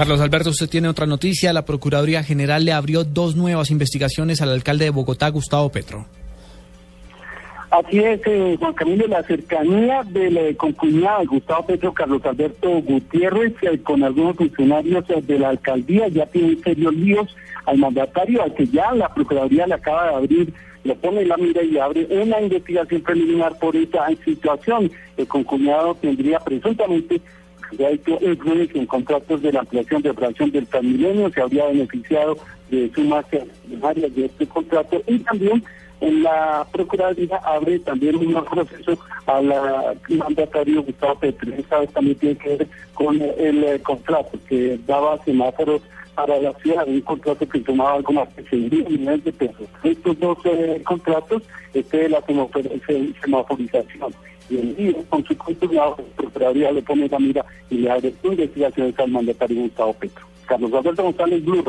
Carlos Alberto, usted tiene otra noticia. La Procuraduría General le abrió dos nuevas investigaciones al alcalde de Bogotá, Gustavo Petro. Así es, eh, Juan Camilo, la cercanía del eh, concuñado Gustavo Petro, Carlos Alberto Gutiérrez, eh, con algunos funcionarios eh, de la alcaldía, ya tienen serios líos al mandatario, al que ya la Procuraduría le acaba de abrir, le pone la mira y abre una investigación preliminar por esa situación. El concuñado tendría presuntamente ha hecho en contratos de la ampliación de operación del Transmilenio, se habría beneficiado de sumas áreas de este contrato y también en la Procuraduría abre también un proceso al mandatario Gustavo Petro. Esta vez también tiene que ver con el, eh, contrato que daba semáforos para la ciudad, un contrato que tomaba más de 6 millones de pesos. Estos dos eh, contratos, este de la semaforización y el día con su continuado, la Procuraduría le pone la mira y le abre investigaciones al mandatario Gustavo Petro. Carlos Alberto González, Blue